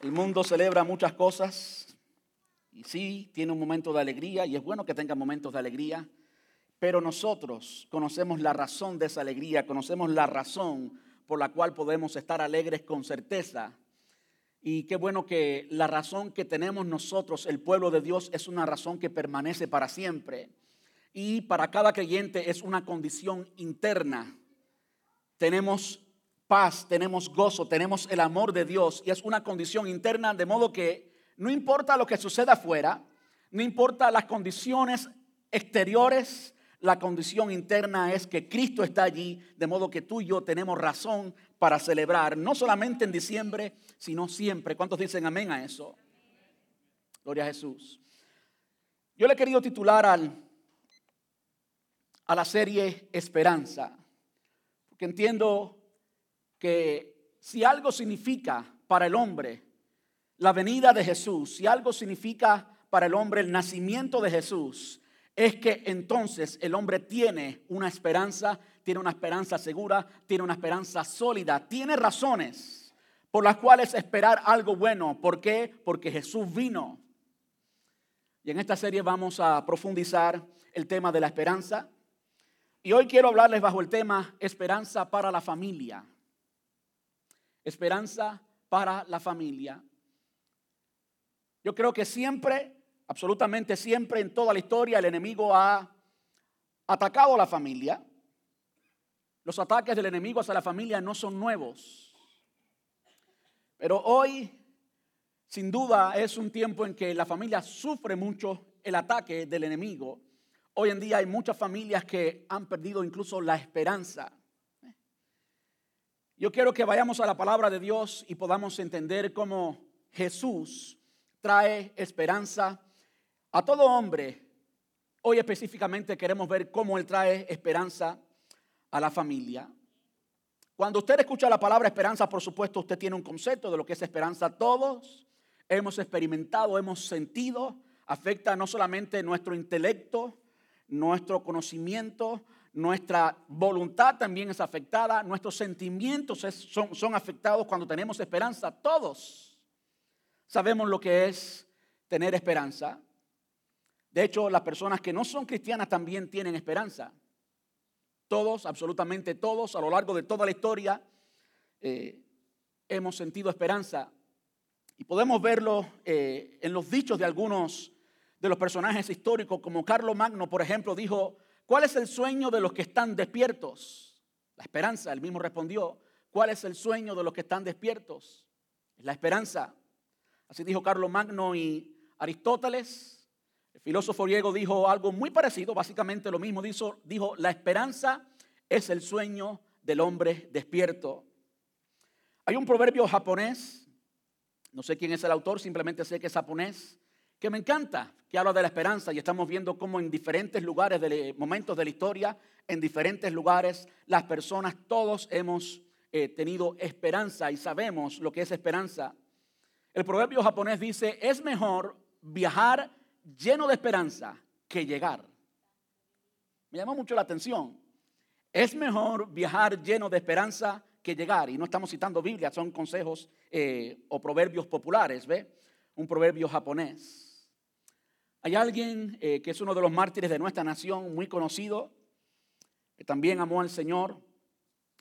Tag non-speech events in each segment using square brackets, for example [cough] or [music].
El mundo celebra muchas cosas y sí, tiene un momento de alegría y es bueno que tenga momentos de alegría, pero nosotros conocemos la razón de esa alegría, conocemos la razón por la cual podemos estar alegres con certeza. Y qué bueno que la razón que tenemos nosotros, el pueblo de Dios, es una razón que permanece para siempre. Y para cada creyente es una condición interna. Tenemos paz, tenemos gozo, tenemos el amor de Dios y es una condición interna de modo que no importa lo que suceda afuera, no importa las condiciones exteriores, la condición interna es que Cristo está allí, de modo que tú y yo tenemos razón para celebrar, no solamente en diciembre, sino siempre. ¿Cuántos dicen amén a eso? Gloria a Jesús. Yo le he querido titular al, a la serie Esperanza, porque entiendo que si algo significa para el hombre la venida de Jesús, si algo significa para el hombre el nacimiento de Jesús, es que entonces el hombre tiene una esperanza, tiene una esperanza segura, tiene una esperanza sólida, tiene razones por las cuales esperar algo bueno. ¿Por qué? Porque Jesús vino. Y en esta serie vamos a profundizar el tema de la esperanza. Y hoy quiero hablarles bajo el tema esperanza para la familia esperanza para la familia. Yo creo que siempre, absolutamente siempre en toda la historia, el enemigo ha atacado a la familia. Los ataques del enemigo hacia la familia no son nuevos. Pero hoy, sin duda, es un tiempo en que la familia sufre mucho el ataque del enemigo. Hoy en día hay muchas familias que han perdido incluso la esperanza. Yo quiero que vayamos a la palabra de Dios y podamos entender cómo Jesús trae esperanza a todo hombre. Hoy específicamente queremos ver cómo Él trae esperanza a la familia. Cuando usted escucha la palabra esperanza, por supuesto, usted tiene un concepto de lo que es esperanza. Todos hemos experimentado, hemos sentido, afecta no solamente nuestro intelecto, nuestro conocimiento, nuestra voluntad también es afectada, nuestros sentimientos son, son afectados cuando tenemos esperanza. Todos sabemos lo que es tener esperanza. De hecho, las personas que no son cristianas también tienen esperanza. Todos, absolutamente todos, a lo largo de toda la historia, eh, hemos sentido esperanza. Y podemos verlo eh, en los dichos de algunos de los personajes históricos, como Carlo Magno, por ejemplo, dijo, ¿Cuál es el sueño de los que están despiertos? La esperanza, él mismo respondió. ¿Cuál es el sueño de los que están despiertos? la esperanza. Así dijo Carlos Magno y Aristóteles. El filósofo griego dijo algo muy parecido, básicamente lo mismo. Dijo, dijo la esperanza es el sueño del hombre despierto. Hay un proverbio japonés, no sé quién es el autor, simplemente sé que es japonés, que me encanta, que habla de la esperanza y estamos viendo cómo en diferentes lugares, de, momentos de la historia, en diferentes lugares, las personas, todos hemos eh, tenido esperanza y sabemos lo que es esperanza. El proverbio japonés dice, es mejor viajar lleno de esperanza que llegar. Me llamó mucho la atención. Es mejor viajar lleno de esperanza que llegar. Y no estamos citando Biblia, son consejos eh, o proverbios populares, ¿ve? Un proverbio japonés. Hay alguien eh, que es uno de los mártires de nuestra nación, muy conocido, que también amó al Señor,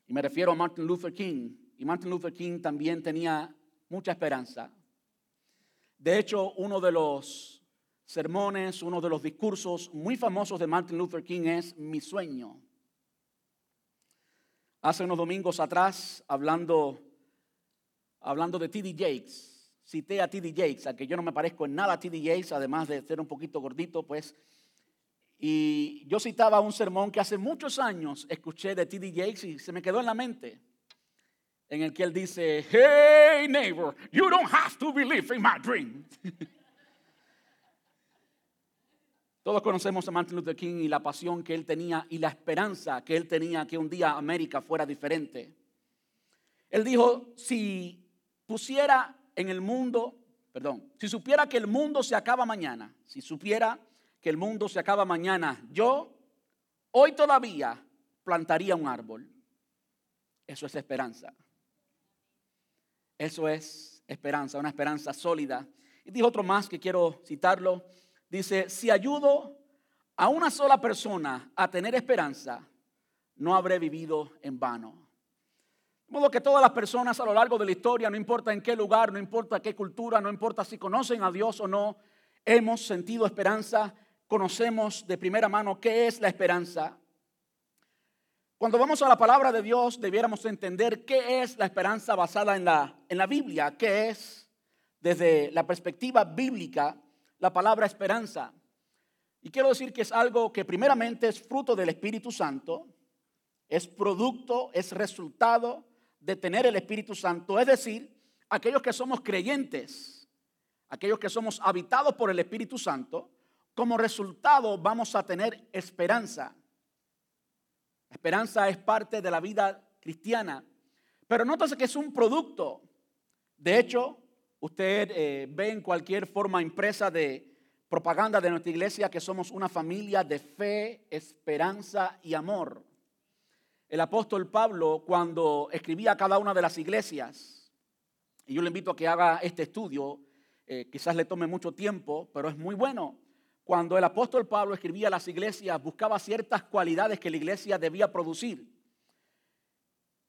y me refiero a Martin Luther King. Y Martin Luther King también tenía mucha esperanza. De hecho, uno de los sermones, uno de los discursos muy famosos de Martin Luther King es Mi sueño. Hace unos domingos atrás, hablando, hablando de T.D. Jakes, cité a T.D. Jakes, a que yo no me parezco en nada a T.D. Jakes, además de ser un poquito gordito, pues. Y yo citaba un sermón que hace muchos años escuché de T.D. Jakes y se me quedó en la mente, en el que él dice, hey neighbor, you don't have to believe in my dream. [laughs] Todos conocemos a Martin Luther King y la pasión que él tenía y la esperanza que él tenía que un día América fuera diferente. Él dijo, si pusiera en el mundo, perdón, si supiera que el mundo se acaba mañana, si supiera que el mundo se acaba mañana, yo hoy todavía plantaría un árbol. Eso es esperanza. Eso es esperanza, una esperanza sólida. Y dijo otro más que quiero citarlo. Dice, si ayudo a una sola persona a tener esperanza, no habré vivido en vano. De modo que todas las personas a lo largo de la historia, no importa en qué lugar, no importa qué cultura, no importa si conocen a Dios o no, hemos sentido esperanza, conocemos de primera mano qué es la esperanza. Cuando vamos a la palabra de Dios, debiéramos entender qué es la esperanza basada en la, en la Biblia, qué es desde la perspectiva bíblica la palabra esperanza. Y quiero decir que es algo que primeramente es fruto del Espíritu Santo, es producto, es resultado de tener el Espíritu Santo, es decir, aquellos que somos creyentes, aquellos que somos habitados por el Espíritu Santo, como resultado vamos a tener esperanza. Esperanza es parte de la vida cristiana, pero nótese que es un producto. De hecho, usted eh, ve en cualquier forma impresa de propaganda de nuestra iglesia que somos una familia de fe, esperanza y amor el apóstol Pablo cuando escribía a cada una de las iglesias, y yo le invito a que haga este estudio, eh, quizás le tome mucho tiempo, pero es muy bueno. Cuando el apóstol Pablo escribía a las iglesias, buscaba ciertas cualidades que la iglesia debía producir.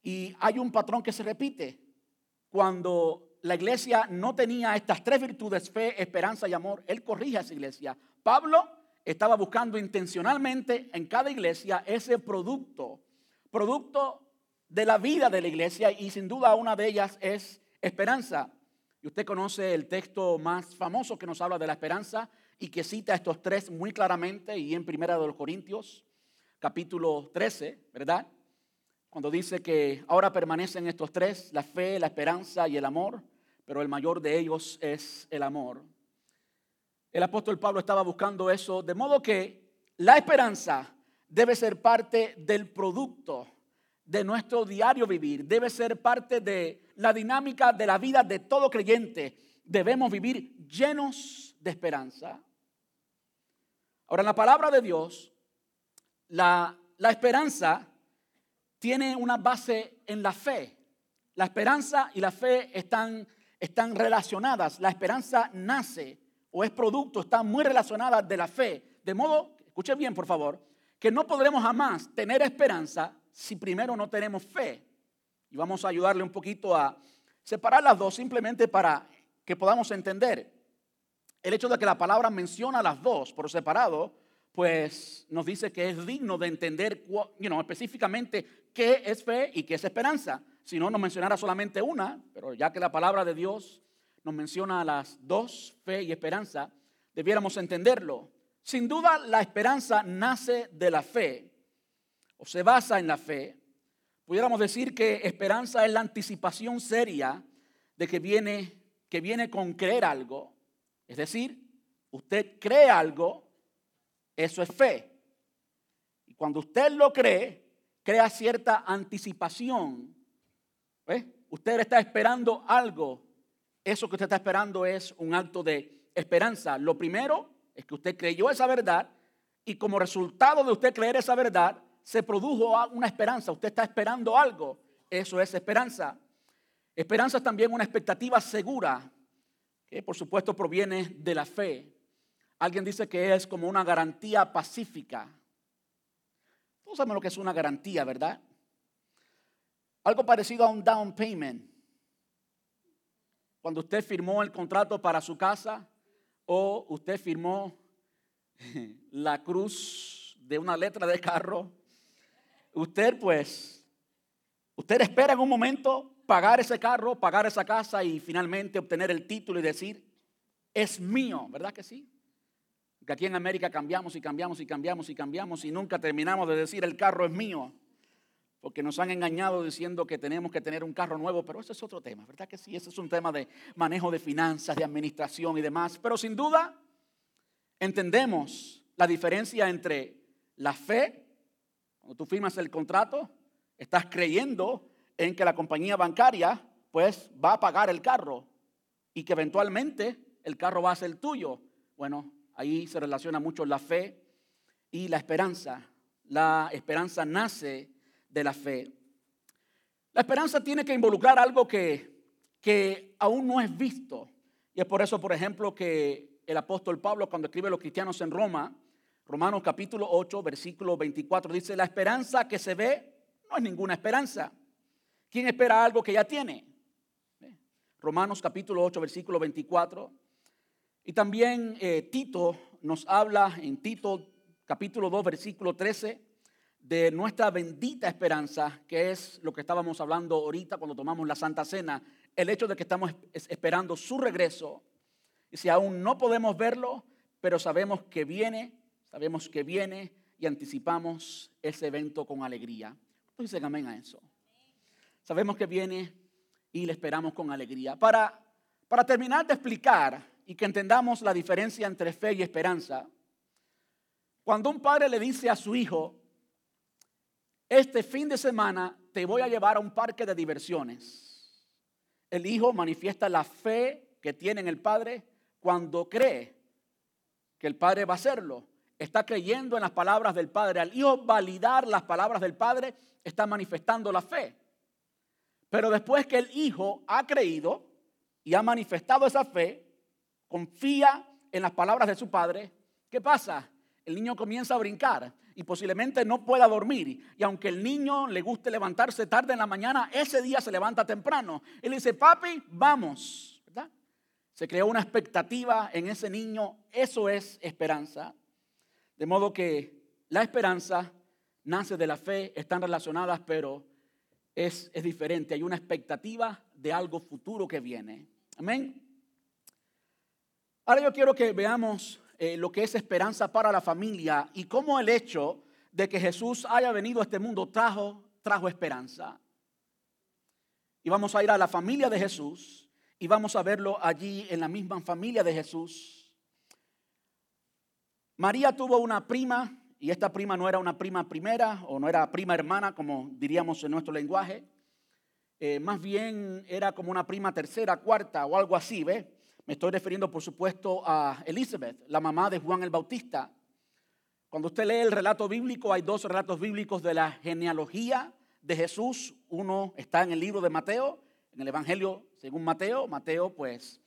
Y hay un patrón que se repite. Cuando la iglesia no tenía estas tres virtudes, fe, esperanza y amor, él corrige a esa iglesia. Pablo estaba buscando intencionalmente en cada iglesia ese producto producto de la vida de la iglesia y sin duda una de ellas es esperanza. Y usted conoce el texto más famoso que nos habla de la esperanza y que cita estos tres muy claramente y en Primera de los Corintios, capítulo 13, ¿verdad? Cuando dice que ahora permanecen estos tres, la fe, la esperanza y el amor, pero el mayor de ellos es el amor. El apóstol Pablo estaba buscando eso, de modo que la esperanza debe ser parte del producto de nuestro diario vivir, debe ser parte de la dinámica de la vida de todo creyente. Debemos vivir llenos de esperanza. Ahora, en la palabra de Dios, la, esperanza tiene una base en la fe. La esperanza y la fe están, están relacionadas. La esperanza nace o es producto, está muy relacionada de la fe. De modo, escuche bien por favor, que no podremos jamás tener esperanza si primero no tenemos fe. Y vamos a ayudarle un poquito a separar las dos simplemente para que podamos entender. El hecho de que la palabra menciona las dos por separado, pues nos dice que es digno de entender específicamente qué es fe y qué es esperanza. Si no, nos mencionara solamente una, pero ya que la palabra de Dios nos menciona las dos, fe y esperanza, debiéramos entenderlo. Sin duda, la esperanza nace de la fe o se basa en la fe. Pudiéramos decir que esperanza es la anticipación seria de que viene, que viene con creer algo. Es decir, usted cree algo, eso es fe. Y cuando usted lo cree, crea cierta anticipación. Usted está esperando algo. Eso que usted está esperando es un acto de esperanza. Lo primero es que usted creyó esa verdad y como resultado de usted creer esa verdad, se produjo una esperanza. Usted está esperando algo. Eso es esperanza. Esperanza es también una expectativa segura, que por supuesto proviene de la fe. Alguien dice que es como una garantía pacífica. Todos sabemos lo que es una garantía, ¿verdad? Algo parecido a un down payment. Cuando usted firmó el contrato para su casa, o usted firmó [laughs] la cruz de una letra de carro, usted pues, usted espera en un momento pagar ese carro, pagar esa casa y finalmente obtener el título y decir, es mío, ¿verdad que sí? Que aquí en América cambiamos y cambiamos y cambiamos y cambiamos y nunca terminamos de decir el carro es mío porque nos han engañado diciendo que tenemos que tener un carro nuevo, pero ese es otro tema, ¿verdad que sí? Ese es un tema de manejo de finanzas, de administración y demás. Pero sin duda entendemos la diferencia entre la fe, cuando tú firmas el contrato, estás creyendo en que la compañía bancaria pues va a pagar el carro y que eventualmente el carro va a ser tuyo. Bueno, ahí se relaciona mucho la fe y la esperanza. La esperanza nace de la fe. La esperanza tiene que involucrar algo que que aún no es visto. Y es por eso, por ejemplo, que el apóstol Pablo, cuando escribe a los cristianos en Roma, Romanos capítulo 8, versículo 24, dice, la esperanza que se ve no es ninguna esperanza. ¿Quién espera algo que ya tiene? Romanos capítulo 8, versículo 24. Y también eh, Tito nos habla en Tito capítulo 2, versículo 13, de nuestra bendita esperanza, que es lo que estábamos hablando ahorita cuando tomamos la Santa Cena, el hecho de que estamos esperando su regreso. Y si aún no podemos verlo, pero sabemos que viene, sabemos que viene y anticipamos ese evento con alegría. Pues dicen amén a eso. Sabemos que viene y le esperamos con alegría. Para, para terminar de explicar y que entendamos la diferencia entre fe y esperanza, cuando un padre le dice a su hijo, este fin de semana te voy a llevar a un parque de diversiones, el hijo manifiesta la fe que tiene en el padre cuando cree que el padre va a hacerlo. Está creyendo en las palabras del padre. Al hijo validar las palabras del padre, está manifestando la fe. Pero después que el hijo ha creído y ha manifestado esa fe, confía en las palabras de su padre, ¿qué pasa? El niño comienza a brincar y posiblemente no pueda dormir. Y aunque el niño le guste levantarse tarde en la mañana, ese día se levanta temprano. Él dice, papi, vamos. Se creó una expectativa en ese niño. Eso es esperanza. De modo que la esperanza nace de la fe, están relacionadas, pero es, diferente. Hay una expectativa de algo futuro que viene. Amén. Ahora yo quiero que veamos eh, lo que es esperanza para la familia y cómo el hecho de que Jesús haya venido a este mundo trajo, trajo esperanza. Y vamos a ir a la familia de Jesús y vamos a verlo allí en la misma familia de Jesús. María tuvo una prima y esta prima no era una prima primera o no era prima hermana, como diríamos en nuestro lenguaje. Eh, más bien era como una prima tercera, cuarta o algo así, ¿ve? Me estoy refiriendo, por supuesto, a Elizabeth, la mamá de Juan el Bautista. Cuando usted lee el relato bíblico, hay dos relatos bíblicos de la genealogía de Jesús. Uno está en el libro de Mateo, en el Evangelio según Mateo. Mateo, pues,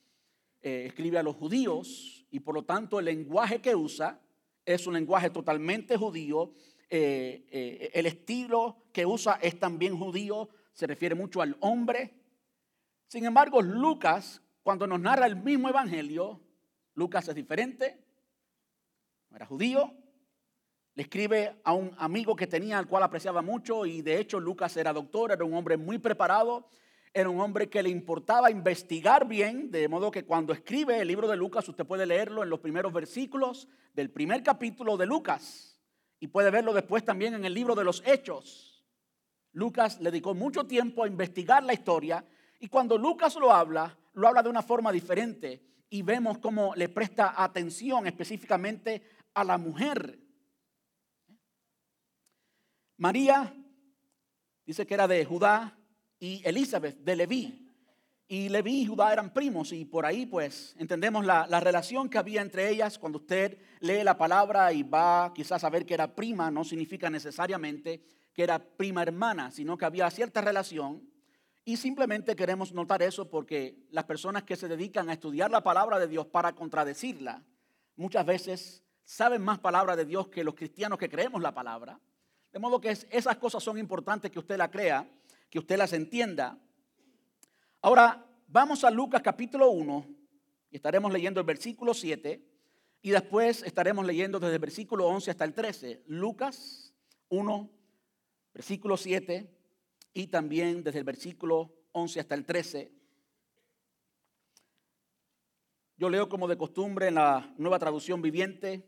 eh, escribe a los judíos y por lo tanto el lenguaje que usa es un lenguaje totalmente judío. Eh, eh, el estilo que usa es también judío, se refiere mucho al hombre. Sin embargo, Lucas, cuando nos narra el mismo evangelio, Lucas es diferente, era judío, le escribe a un amigo que tenía, al cual apreciaba mucho, y de hecho Lucas era doctor, era un hombre muy preparado, era un hombre que le importaba investigar bien, de modo que cuando escribe el libro de Lucas, usted puede leerlo en los primeros versículos del primer capítulo de Lucas y puede verlo después también en el libro de los Hechos. Lucas le dedicó mucho tiempo a investigar la historia y cuando Lucas lo habla, lo habla de una forma diferente y vemos cómo le presta atención específicamente a la mujer. María dice que era de Judá, y Elizabeth de Leví. Y Leví y Judá eran primos y por ahí pues entendemos la, relación que había entre ellas. Cuando usted lee la palabra y va quizás a ver que era prima, no significa necesariamente que era prima hermana, sino que había cierta relación. Y simplemente queremos notar eso porque las personas que se dedican a estudiar la palabra de Dios para contradecirla, muchas veces saben más palabra de Dios que los cristianos que creemos la palabra. De modo que esas cosas son importantes que usted la crea que usted las entienda. Ahora, vamos a Lucas capítulo 1 y estaremos leyendo el versículo 7 y después estaremos leyendo desde el versículo 11 hasta el 13. Lucas 1, versículo 7 y también desde el versículo 11 hasta el 13. Yo leo como de costumbre en la nueva traducción viviente.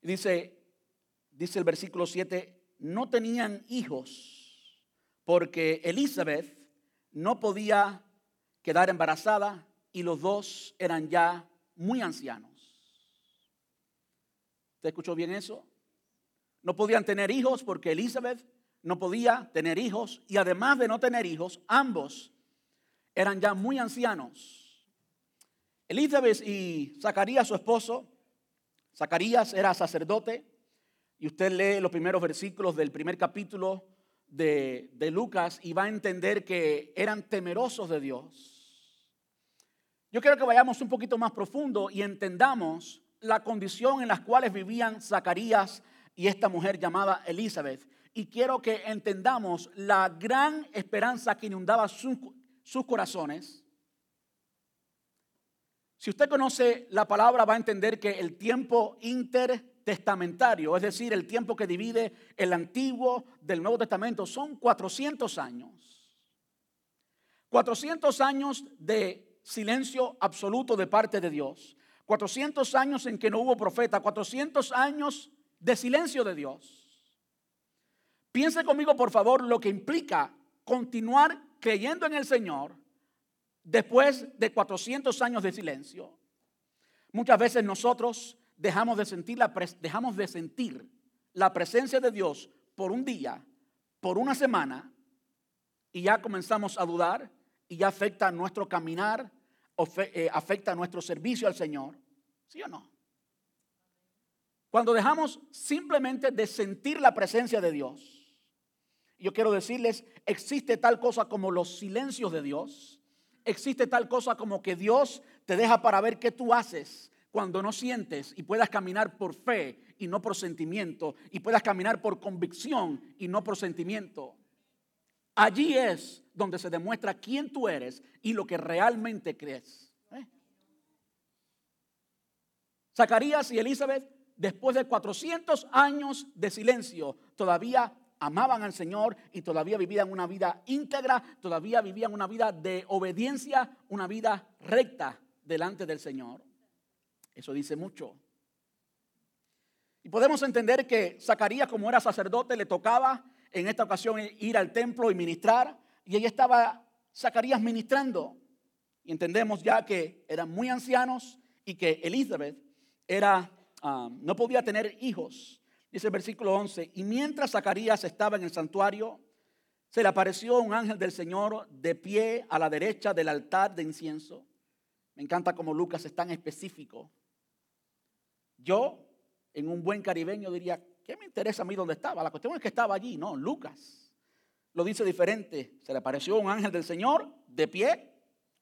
Dice, dice el versículo 7, no tenían hijos porque Elizabeth no podía quedar embarazada y los dos eran ya muy ancianos. ¿Te escuchó bien eso? No podían tener hijos porque Elizabeth no podía tener hijos y además de no tener hijos, ambos eran ya muy ancianos. Elizabeth y Zacarías, su esposo, Zacarías era sacerdote y usted lee los primeros versículos del primer capítulo de, Lucas y va a entender que eran temerosos de Dios. Yo quiero que vayamos un poquito más profundo y entendamos la condición en la cual vivían Zacarías y esta mujer llamada Elizabeth. Y quiero que entendamos la gran esperanza que inundaba sus, sus corazones. Si usted conoce la palabra, va a entender que el tiempo intertestamentario, es decir, el tiempo que divide el Antiguo del Nuevo Testamento, son 400 años. 400 años de silencio absoluto de parte de Dios. 400 años en que no hubo profeta. 400 años de silencio de Dios. Piense conmigo, por favor, lo que implica continuar creyendo en el Señor después de 400 años de silencio. Muchas veces nosotros dejamos de sentir la, dejamos de sentir la presencia de Dios por un día, por una semana, y ya comenzamos a dudar y ya afecta nuestro caminar, eh, afecta nuestro servicio al Señor. ¿Sí o no? Cuando dejamos simplemente de sentir la presencia de Dios. Yo quiero decirles, existe tal cosa como los silencios de Dios. Existe tal cosa como que Dios te deja para ver qué tú haces cuando no sientes y puedas caminar por fe y no por sentimiento y puedas caminar por convicción y no por sentimiento. Allí es donde se demuestra quién tú eres y lo que realmente crees. ¿eh? Zacarías y Elizabeth después de 400 años de silencio, todavía amaban al Señor y todavía vivían una vida íntegra, todavía vivían una vida de obediencia, una vida recta delante del Señor. Eso dice mucho. Y podemos entender que Zacarías, como era sacerdote, le tocaba en esta ocasión ir al templo y ministrar. Y ahí estaba Zacarías ministrando. Y entendemos ya que eran muy ancianos y que Elizabeth era Um, no podía tener hijos. Dice el versículo 11, y mientras Zacarías estaba en el santuario, se le apareció un ángel del Señor de pie a la derecha del altar de incienso. Me encanta como Lucas es tan específico. Yo, en un buen caribeño, diría, ¿qué me interesa a mí dónde estaba? La cuestión es que estaba allí, no, Lucas. Lo dice diferente. Se le apareció un ángel del Señor de pie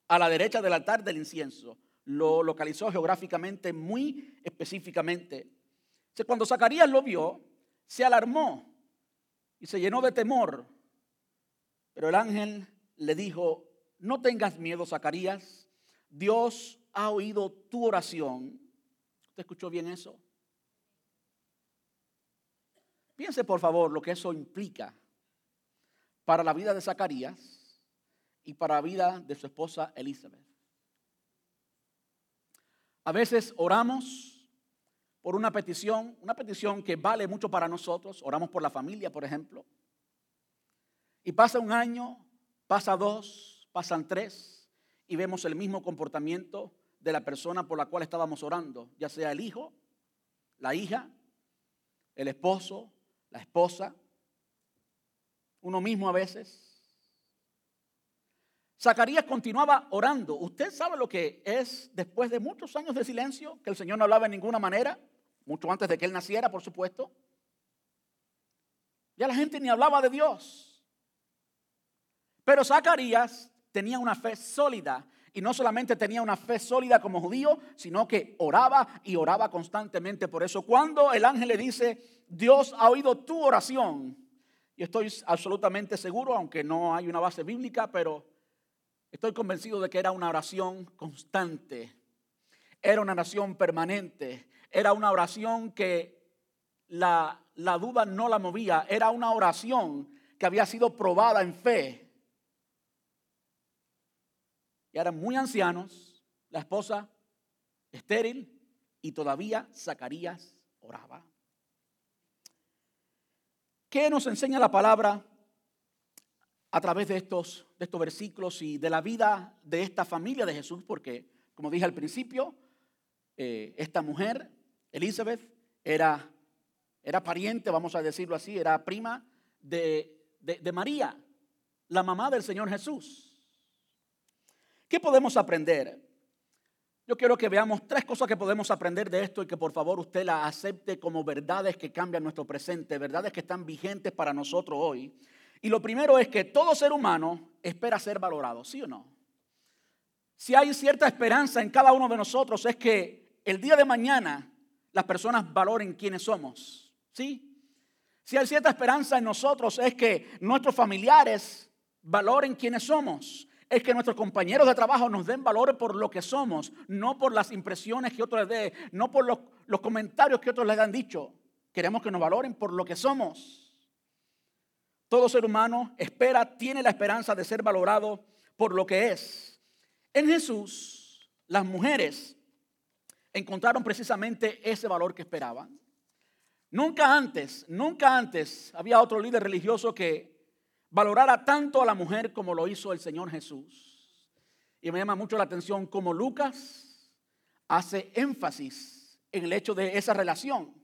a la derecha del altar del incienso lo localizó geográficamente muy específicamente. Cuando Zacarías lo vio, se alarmó y se llenó de temor. Pero el ángel le dijo, no tengas miedo, Zacarías, Dios ha oído tu oración. ¿Usted escuchó bien eso? Piense por favor lo que eso implica para la vida de Zacarías y para la vida de su esposa Elizabeth. A veces oramos por una petición, una petición que vale mucho para nosotros. Oramos por la familia, por ejemplo. Y pasa un año, pasa dos, pasan tres, y vemos el mismo comportamiento de la persona por la cual estábamos orando, ya sea el hijo, la hija, el esposo, la esposa, uno mismo a veces. Zacarías continuaba orando. ¿Usted sabe lo que es después de muchos años de silencio, que el Señor no hablaba de ninguna manera? Mucho antes de que él naciera, por supuesto. Ya la gente ni hablaba de Dios. Pero Zacarías tenía una fe sólida. Y no solamente tenía una fe sólida como judío, sino que oraba y oraba constantemente. Por eso cuando el ángel le dice, Dios ha oído tu oración, y estoy absolutamente seguro, aunque no hay una base bíblica, pero Estoy convencido de que era una oración constante, era una oración permanente, era una oración que la, la duda no la movía, era una oración que había sido probada en fe. Y eran muy ancianos, la esposa estéril y todavía Zacarías oraba. ¿Qué nos enseña la palabra a través de estos, de estos versículos y de la vida de esta familia de Jesús, porque, como dije al principio, eh, esta mujer, Elizabeth, era, era pariente, vamos a decirlo así, era prima de, de María, la mamá del Señor Jesús. ¿Qué podemos aprender? Yo quiero que veamos tres cosas que podemos aprender de esto y que por favor usted la acepte como verdades que cambian nuestro presente, verdades que están vigentes para nosotros hoy. Y lo primero es que todo ser humano espera ser valorado, ¿sí o no? si hay cierta esperanza en cada uno de nosotros, es que el día de mañana las personas valoren quiénes somos. ¿Sí? Si hay cierta esperanza en nosotros, es que nuestros familiares valoren quiénes somos. Es que nuestros compañeros de trabajo nos den valor por lo que somos, no por las impresiones que otros les den, no por los, los comentarios que otros les han dicho. Queremos que nos valoren por lo que somos. Todo ser humano espera, tiene la esperanza de ser valorado por lo que es. En Jesús, las mujeres encontraron precisamente ese valor que esperaban. Nunca antes, nunca antes había otro líder religioso que valorara tanto a la mujer como lo hizo el Señor Jesús. Y me llama mucho la atención cómo Lucas hace énfasis en el hecho de esa relación.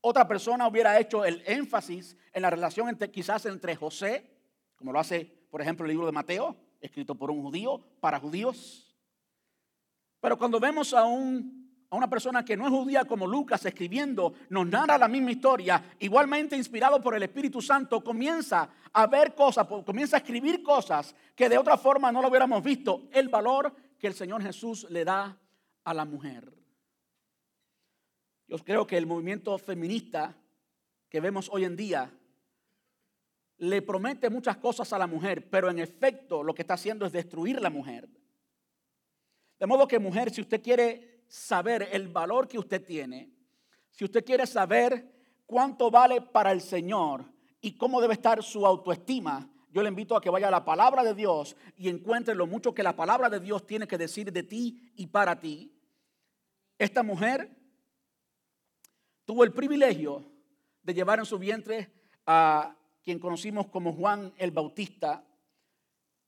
Otra persona hubiera hecho el énfasis en la relación entre, quizás entre José, como lo hace, por ejemplo, el libro de Mateo, escrito por un judío, para judíos. Pero cuando vemos a, un, a una persona que no es judía como Lucas escribiendo, nos narra la misma historia, igualmente inspirado por el Espíritu Santo, comienza a ver cosas, comienza a escribir cosas que de otra forma no lo hubiéramos visto, el valor que el Señor Jesús le da a la mujer. Yo creo que el movimiento feminista que vemos hoy en día le promete muchas cosas a la mujer, pero en efecto lo que está haciendo es destruir la mujer. De modo que mujer, si usted quiere saber el valor que usted tiene, si usted quiere saber cuánto vale para el Señor y cómo debe estar su autoestima, yo le invito a que vaya a la palabra de Dios y encuentre lo mucho que la palabra de Dios tiene que decir de ti y para ti. Esta mujer tuvo el privilegio de llevar en su vientre a quien conocimos como Juan el Bautista.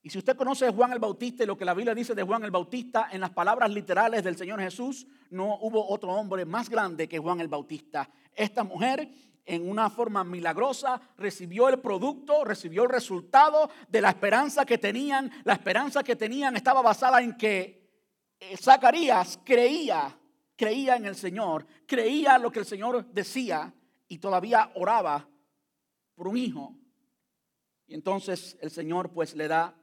Y si usted conoce a Juan el Bautista y lo que la Biblia dice de Juan el Bautista, en las palabras literales del Señor Jesús, no hubo otro hombre más grande que Juan el Bautista. Esta mujer, en una forma milagrosa, recibió el producto, recibió el resultado de la esperanza que tenían. La esperanza que tenían estaba basada en que eh, Zacarías creía creía en el Señor, creía lo que el Señor decía y todavía oraba por un hijo. Y entonces el Señor pues le da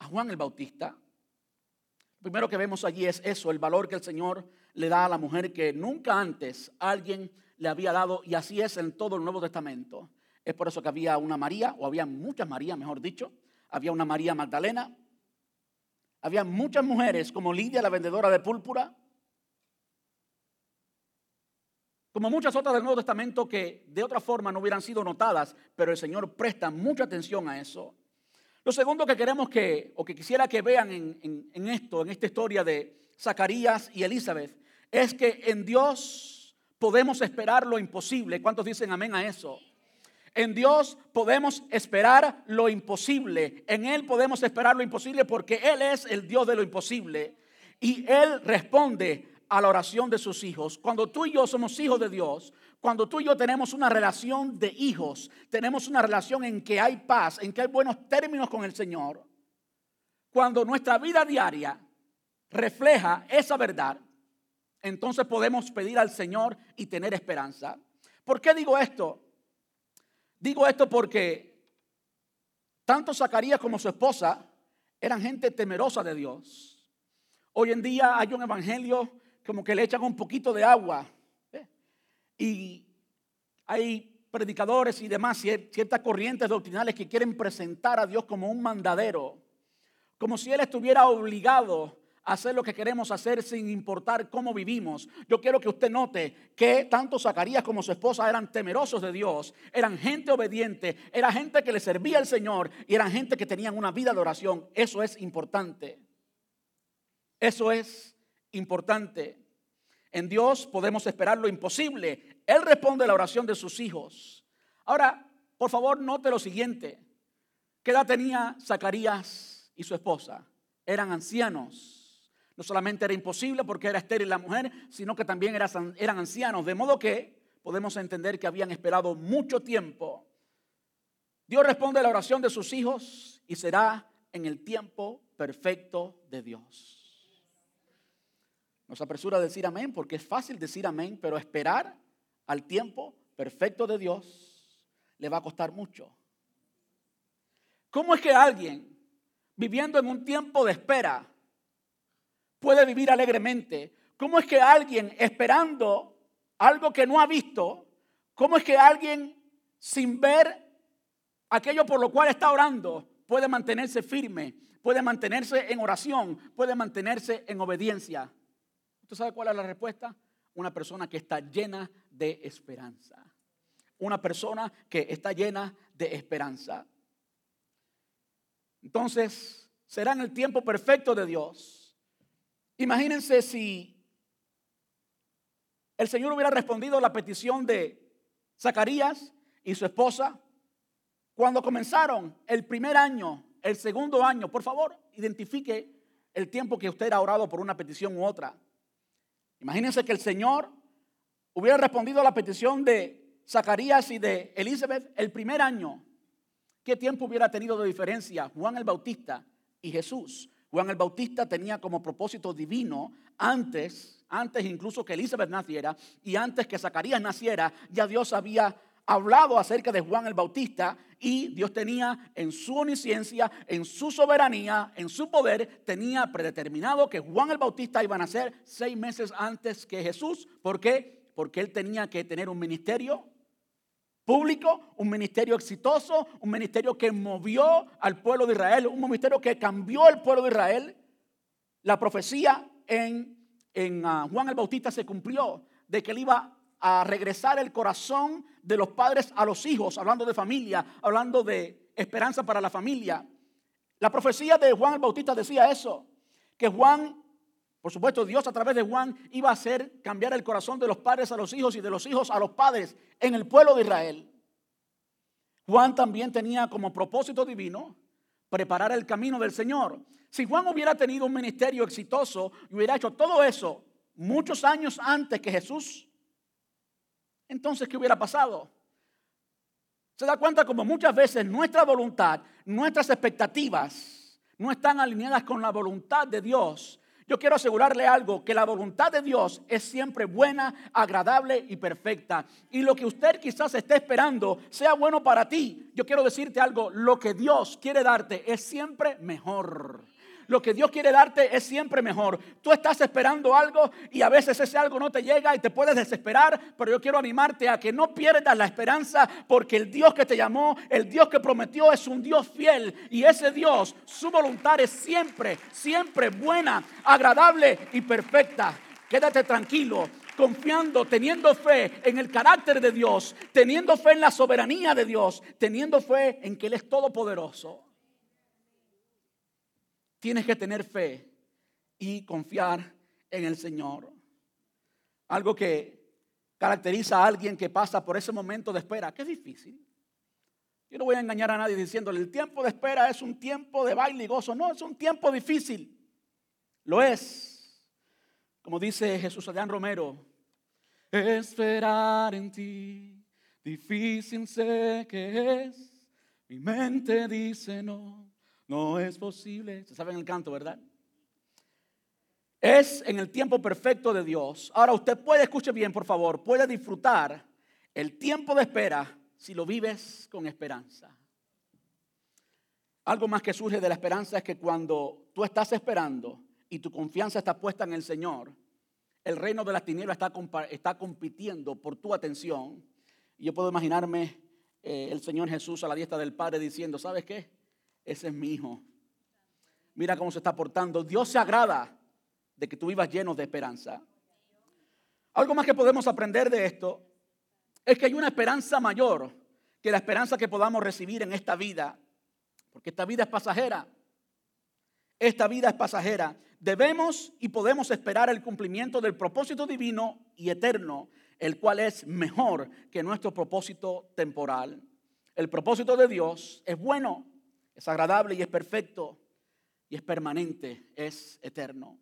a Juan el Bautista. Lo primero que vemos allí es eso, el valor que el Señor le da a la mujer que nunca antes alguien le había dado y así es en todo el Nuevo Testamento. Es por eso que había una María, o había muchas Marías, mejor dicho. Había una María Magdalena. Había muchas mujeres como Lidia, la vendedora de púrpura. Como muchas otras del Nuevo Testamento que de otra forma no hubieran sido notadas, pero el Señor presta mucha atención a eso. Lo segundo que queremos que, o que quisiera que vean en, esto, en esta historia de Zacarías y Elizabeth, es que en Dios podemos esperar lo imposible. ¿Cuántos dicen amén a eso? En Dios podemos esperar lo imposible. En Él podemos esperar lo imposible porque Él es el Dios de lo imposible. Y Él responde a la oración de sus hijos. Cuando tú y yo somos hijos de Dios, cuando tú y yo tenemos una relación de hijos, tenemos una relación en que hay paz, en que hay buenos términos con el Señor, cuando nuestra vida diaria refleja esa verdad, entonces podemos pedir al Señor y tener esperanza. ¿Por qué digo esto? Digo esto porque tanto Zacarías como su esposa eran gente temerosa de Dios. Hoy en día hay un evangelio como que le echan un poquito de agua. Y hay predicadores y demás, ciertas corrientes doctrinales que quieren presentar a Dios como un mandadero, como si Él estuviera obligado a hacer lo que queremos hacer sin importar cómo vivimos. Yo quiero que usted note que tanto Zacarías como su esposa eran temerosos de Dios, eran gente obediente, era gente que le servía al Señor y eran gente que tenían una vida de oración. Eso es importante. Eso es importante. En Dios podemos esperar lo imposible. Él responde la oración de sus hijos. Ahora, por favor, note lo siguiente. ¿Qué edad tenía Zacarías y su esposa? Eran ancianos. No solamente era imposible porque era estéril la mujer, sino que también eran ancianos. De modo que podemos entender que habían esperado mucho tiempo. Dios responde a la oración de sus hijos y será en el tiempo perfecto de Dios. Nos apresura a decir amén porque es fácil decir amén, pero esperar al tiempo perfecto de Dios le va a costar mucho. ¿Cómo es que alguien viviendo en un tiempo de espera puede vivir alegremente? ¿Cómo es que alguien esperando algo que no ha visto, cómo es que alguien sin ver aquello por lo cual está orando puede mantenerse firme, puede mantenerse en oración, puede mantenerse en obediencia? ¿Usted sabe cuál es la respuesta? Una persona que está llena de esperanza. Una persona que está llena de esperanza. Entonces, será en el tiempo perfecto de Dios. Imagínense si el Señor hubiera respondido a la petición de Zacarías y su esposa cuando comenzaron el primer año, el segundo año. Por favor, identifique el tiempo que usted ha orado por una petición u otra. Imagínense que el Señor hubiera respondido a la petición de Zacarías y de Elizabeth el primer año. ¿Qué tiempo hubiera tenido de diferencia Juan el Bautista y Jesús? Juan el Bautista tenía como propósito divino antes, antes incluso que Elizabeth naciera y antes que Zacarías naciera, ya Dios había hablado acerca de Juan el Bautista y Dios tenía en su omnisciencia, en su soberanía, en su poder, tenía predeterminado que Juan el Bautista iba a nacer seis meses antes que Jesús. ¿Por qué? Porque él tenía que tener un ministerio público, un ministerio exitoso, un ministerio que movió al pueblo de Israel, un ministerio que cambió el pueblo de Israel. La profecía en, en ah, Juan el Bautista se cumplió de que él iba a regresar el corazón de los padres a los hijos, hablando de familia, hablando de esperanza para la familia. La profecía de Juan el Bautista decía eso, que Juan, por supuesto Dios a través de Juan iba a hacer cambiar el corazón de los padres a los hijos y de los hijos a los padres en el pueblo de Israel. Juan también tenía como propósito divino preparar el camino del Señor. Si Juan hubiera tenido un ministerio exitoso y hubiera hecho todo eso muchos años antes que Jesús, entonces, ¿qué hubiera pasado? Se da cuenta como muchas veces nuestra voluntad, nuestras expectativas no están alineadas con la voluntad de Dios. Yo quiero asegurarle algo, que la voluntad de Dios es siempre buena, agradable y perfecta. Y lo que usted quizás esté esperando sea bueno para ti. Yo quiero decirte algo, lo que Dios quiere darte es siempre mejor. Lo que Dios quiere darte es siempre mejor. Tú estás esperando algo y a veces ese algo no te llega y te puedes desesperar, pero yo quiero animarte a que no pierdas la esperanza porque el Dios que te llamó, el Dios que prometió es un Dios fiel y ese Dios, su voluntad es siempre, siempre buena, agradable y perfecta. Quédate tranquilo, confiando, teniendo fe en el carácter de Dios, teniendo fe en la soberanía de Dios, teniendo fe en que Él es todopoderoso. Tienes que tener fe y confiar en el Señor. Algo que caracteriza a alguien que pasa por ese momento de espera, que es difícil. Yo no voy a engañar a nadie diciéndole, el tiempo de espera es un tiempo de baile y gozo. No, es un tiempo difícil. Lo es. Como dice Jesús Adrián Romero, esperar en ti, difícil sé que es. Mi mente dice no, no es posible. Se saben el canto, ¿verdad? Es en el tiempo perfecto de Dios. Ahora usted puede, escuche bien, por favor, puede disfrutar el tiempo de espera si lo vives con esperanza. Algo más que surge de la esperanza es que cuando tú estás esperando y tu confianza está puesta en el Señor, el reino de las tinieblas está, está compitiendo por tu atención. Y yo puedo imaginarme eh, el Señor Jesús a la diestra del Padre diciendo, ¿sabes qué? Ese es mi hijo. Mira cómo se está portando. Dios se agrada de que tú vivas lleno de esperanza. Algo más que podemos aprender de esto es que hay una esperanza mayor que la esperanza que podamos recibir en esta vida. Porque esta vida es pasajera. Esta vida es pasajera. Debemos y podemos esperar el cumplimiento del propósito divino y eterno, el cual es mejor que nuestro propósito temporal. El propósito de Dios es bueno, es agradable y es perfecto y es permanente, es eterno.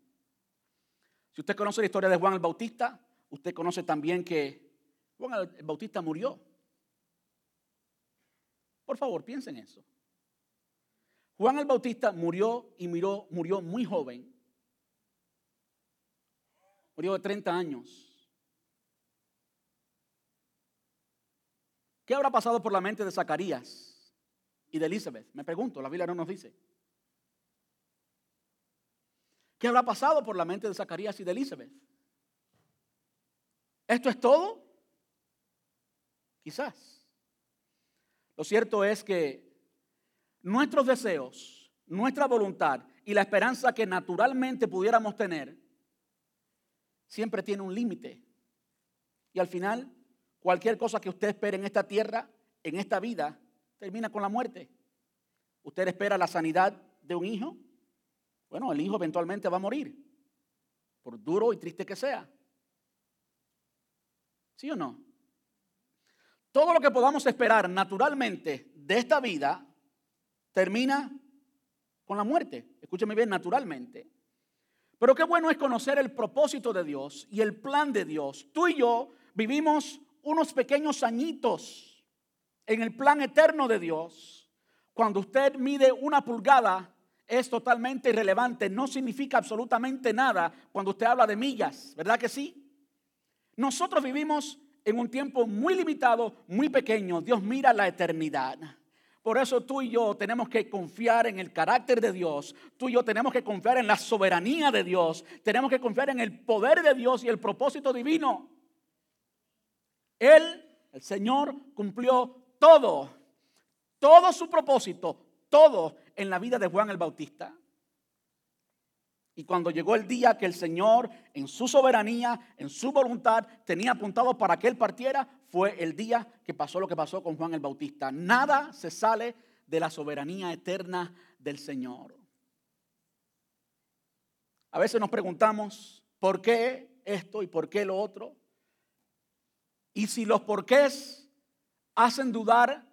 Si usted conoce la historia de Juan el Bautista, usted conoce también que Juan el Bautista murió. Por favor, piensen en eso. Juan el Bautista murió y murió muy joven. Murió de 30 años. ¿Qué habrá pasado por la mente de Zacarías? Y de Elizabeth? Me pregunto, la Biblia no nos dice. ¿Qué habrá pasado por la mente de Zacarías y de Elizabeth? ¿Esto es todo? Quizás. Lo cierto es que nuestros deseos, nuestra voluntad y la esperanza que naturalmente pudiéramos tener siempre tiene un límite. Y al final, cualquier cosa que usted espere en esta tierra, en esta vida, termina con la muerte. Usted espera la sanidad de un hijo. Bueno, el hijo eventualmente va a morir, por duro y triste que sea. ¿Sí o no? Todo lo que podamos esperar naturalmente de esta vida termina con la muerte. Escúcheme bien, naturalmente. Pero qué bueno es conocer el propósito de Dios y el plan de Dios. Tú y yo vivimos unos pequeños añitos en el plan eterno de Dios. Cuando usted mide una pulgada, es totalmente irrelevante, no significa absolutamente nada cuando usted habla de millas, ¿verdad que sí? Nosotros vivimos en un tiempo muy limitado, muy pequeño. Dios mira la eternidad. Por eso tú y yo tenemos que confiar en el carácter de Dios. Tú y yo tenemos que confiar en la soberanía de Dios. Tenemos que confiar en el poder de Dios y el propósito divino. Él, el Señor, cumplió todo, todo su propósito, todo en la vida de Juan el Bautista. Y cuando llegó el día que el Señor, en su soberanía, en su voluntad, tenía apuntado para que Él partiera, fue el día que pasó lo que pasó con Juan el Bautista. Nada se sale de la soberanía eterna del Señor. A veces nos preguntamos, ¿por qué esto y por qué lo otro? Y si los porqués hacen dudar,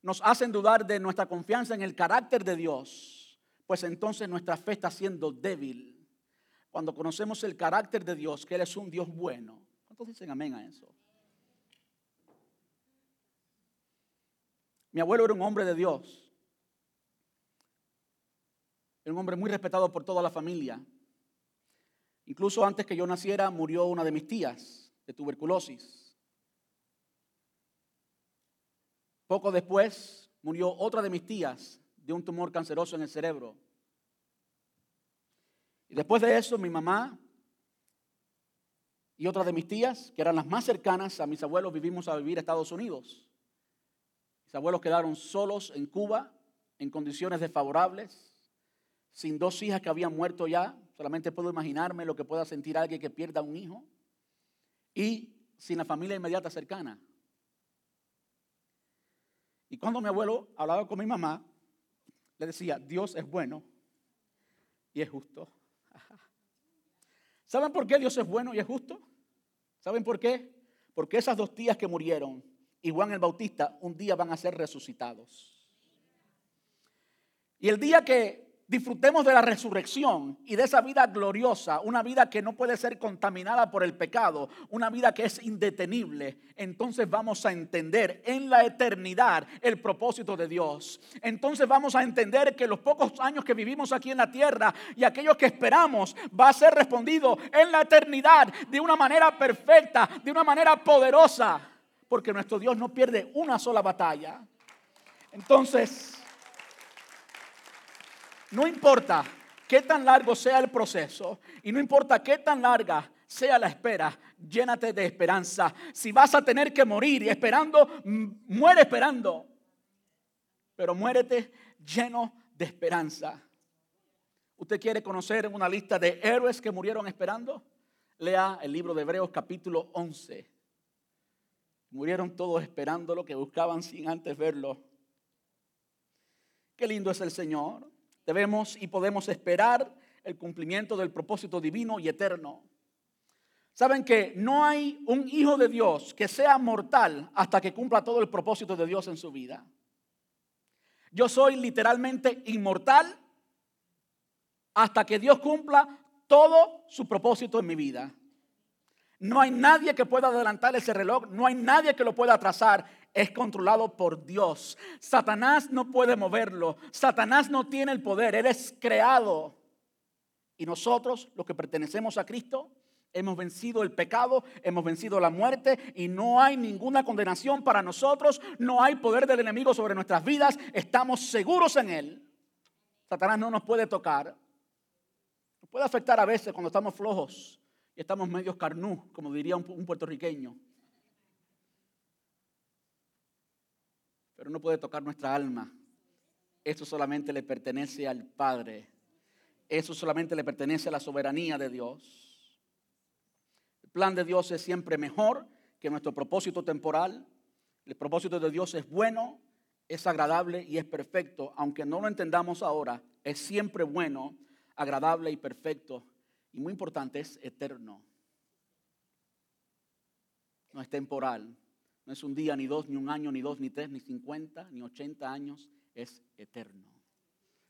nos hacen dudar de nuestra confianza en el carácter de Dios, pues entonces nuestra fe está siendo débil. Cuando conocemos el carácter de Dios, que Él es un Dios bueno. ¿Cuántos dicen amén a eso? Mi abuelo era un hombre de Dios. Era un hombre muy respetado por toda la familia. Incluso antes que yo naciera murió una de mis tías de tuberculosis. Poco después murió otra de mis tías de un tumor canceroso en el cerebro. Y después de eso, mi mamá y otra de mis tías, que eran las más cercanas a mis abuelos, vivimos a vivir a Estados Unidos. Mis abuelos quedaron solos en Cuba, en condiciones desfavorables, sin dos hijas que habían muerto ya. Solamente puedo imaginarme lo que pueda sentir alguien que pierda un hijo. Y sin la familia inmediata cercana. Y cuando mi abuelo hablaba con mi mamá, le decía, Dios es bueno y es justo. [laughs] ¿Saben por qué Dios es bueno y es justo? ¿Saben por qué? Porque esas dos tías que murieron y Juan el Bautista un día van a ser resucitados. Y el día que disfrutemos de la resurrección y de esa vida gloriosa, una vida que no puede ser contaminada por el pecado, una vida que es indetenible, entonces vamos a entender en la eternidad el propósito de Dios. Entonces vamos a entender que los pocos años que vivimos aquí en la tierra y aquellos que esperamos va a ser respondido en la eternidad de una manera perfecta, de una manera poderosa, porque nuestro Dios no pierde una sola batalla. Entonces, no importa qué tan largo sea el proceso y no importa qué tan larga sea la espera, llénate de esperanza. Si vas a tener que morir y esperando, muere esperando. Pero muérete lleno de esperanza. ¿Usted quiere conocer una lista de héroes que murieron esperando? Lea el libro de Hebreos capítulo 11. Murieron todos esperando lo que buscaban sin antes verlo. Qué lindo es el Señor. Debemos y podemos esperar el cumplimiento del propósito divino y eterno. Saben que no hay un hijo de Dios que sea mortal hasta que cumpla todo el propósito de Dios en su vida. Yo soy literalmente inmortal hasta que Dios cumpla todo su propósito en mi vida. No hay nadie que pueda adelantar ese reloj, no hay nadie que lo pueda atrasar es controlado por Dios. Satanás no puede moverlo. Satanás no tiene el poder. Él es creado. Y nosotros, los que pertenecemos a Cristo, hemos vencido el pecado, hemos vencido la muerte y no hay ninguna condenación para nosotros. No hay poder del enemigo sobre nuestras vidas. Estamos seguros en Él. Satanás no nos puede tocar. No puede afectar a veces cuando estamos flojos y estamos medios carnú, como diría un, puertorriqueño. Pero no puede tocar nuestra alma. Eso solamente le pertenece al Padre. Eso solamente le pertenece a la soberanía de Dios. El plan de Dios es siempre mejor que nuestro propósito temporal. El propósito de Dios es bueno, es agradable y es perfecto. Aunque no lo entendamos ahora, es siempre bueno agradable y perfecto. Y muy importante, es eterno. No es temporal. No es un día, ni dos, ni un año, ni dos, ni tres, ni cincuenta, ni ochenta años. Es eterno.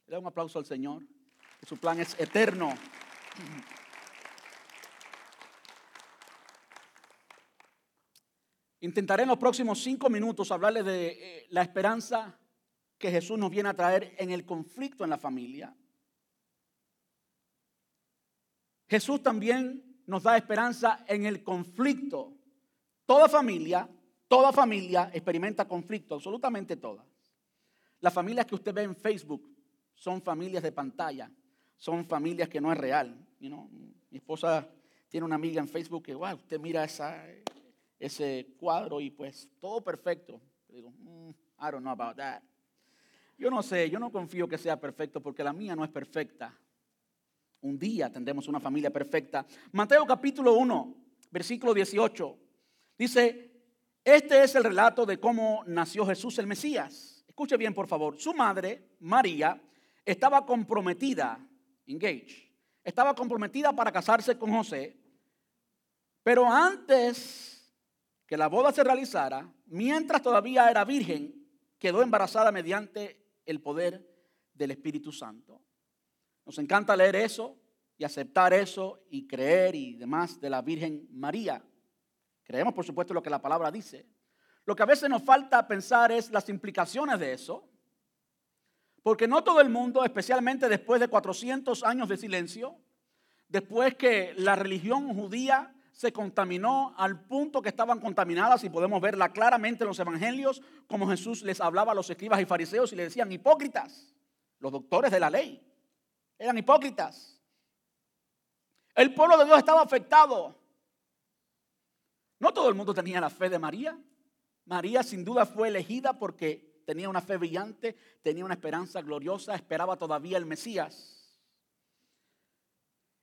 Le da un aplauso al Señor. Su plan es eterno. Intentaré en los próximos cinco minutos hablarles de eh, la esperanza que Jesús nos viene a traer en el conflicto en la familia. Jesús también nos da esperanza en el conflicto. Toda familia, toda familia experimenta conflicto, absolutamente todas. Las familias que usted ve en Facebook son familias de pantalla, son familias que no es real. Mi esposa tiene una amiga en Facebook que, wow, usted mira esa, ese cuadro y pues todo perfecto. digo, mm, I don't know about that. Yo no sé, yo no confío que sea perfecto porque la mía no es perfecta. Un día tendremos una familia perfecta. Mateo capítulo 1, versículo 18. Dice, este es el relato de cómo nació Jesús el Mesías. Escuche bien, por favor. Su madre, María, estaba comprometida, engage, estaba comprometida para casarse con José, pero antes que la boda se realizara, mientras todavía era virgen, quedó embarazada mediante el poder del Espíritu Santo. Nos encanta leer eso y aceptar eso y creer y demás de la Virgen María. Creemos, por supuesto, lo que la palabra dice. Lo que a veces nos falta pensar es las implicaciones de eso. Porque no todo el mundo, especialmente después de 400 años de silencio, después que la religión judía se contaminó al punto que estaban contaminadas y podemos verla claramente en los evangelios, como Jesús les hablaba a los escribas y fariseos y le decían hipócritas, los doctores de la ley eran hipócritas. El pueblo de Dios estaba afectado. No todo el mundo tenía la fe de María. María sin duda fue elegida porque tenía una fe brillante, tenía una esperanza gloriosa, esperaba todavía el Mesías.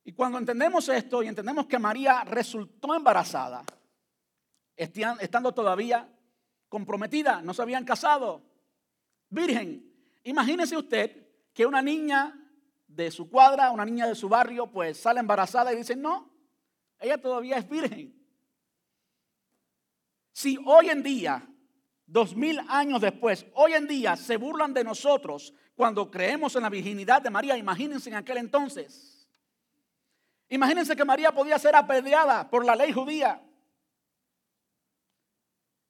Y cuando entendemos esto y entendemos que María resultó embarazada, estando todavía comprometida, no se habían casado, virgen, imagínese usted que una niña de su cuadra, una niña de su barrio, pues sale embarazada y dice, no, ella todavía es virgen. Si hoy en día, dos mil años después, hoy en día se burlan de nosotros cuando creemos en la virginidad de María, imagínense en aquel entonces. Imagínense que María podía ser apedreada por la ley judía.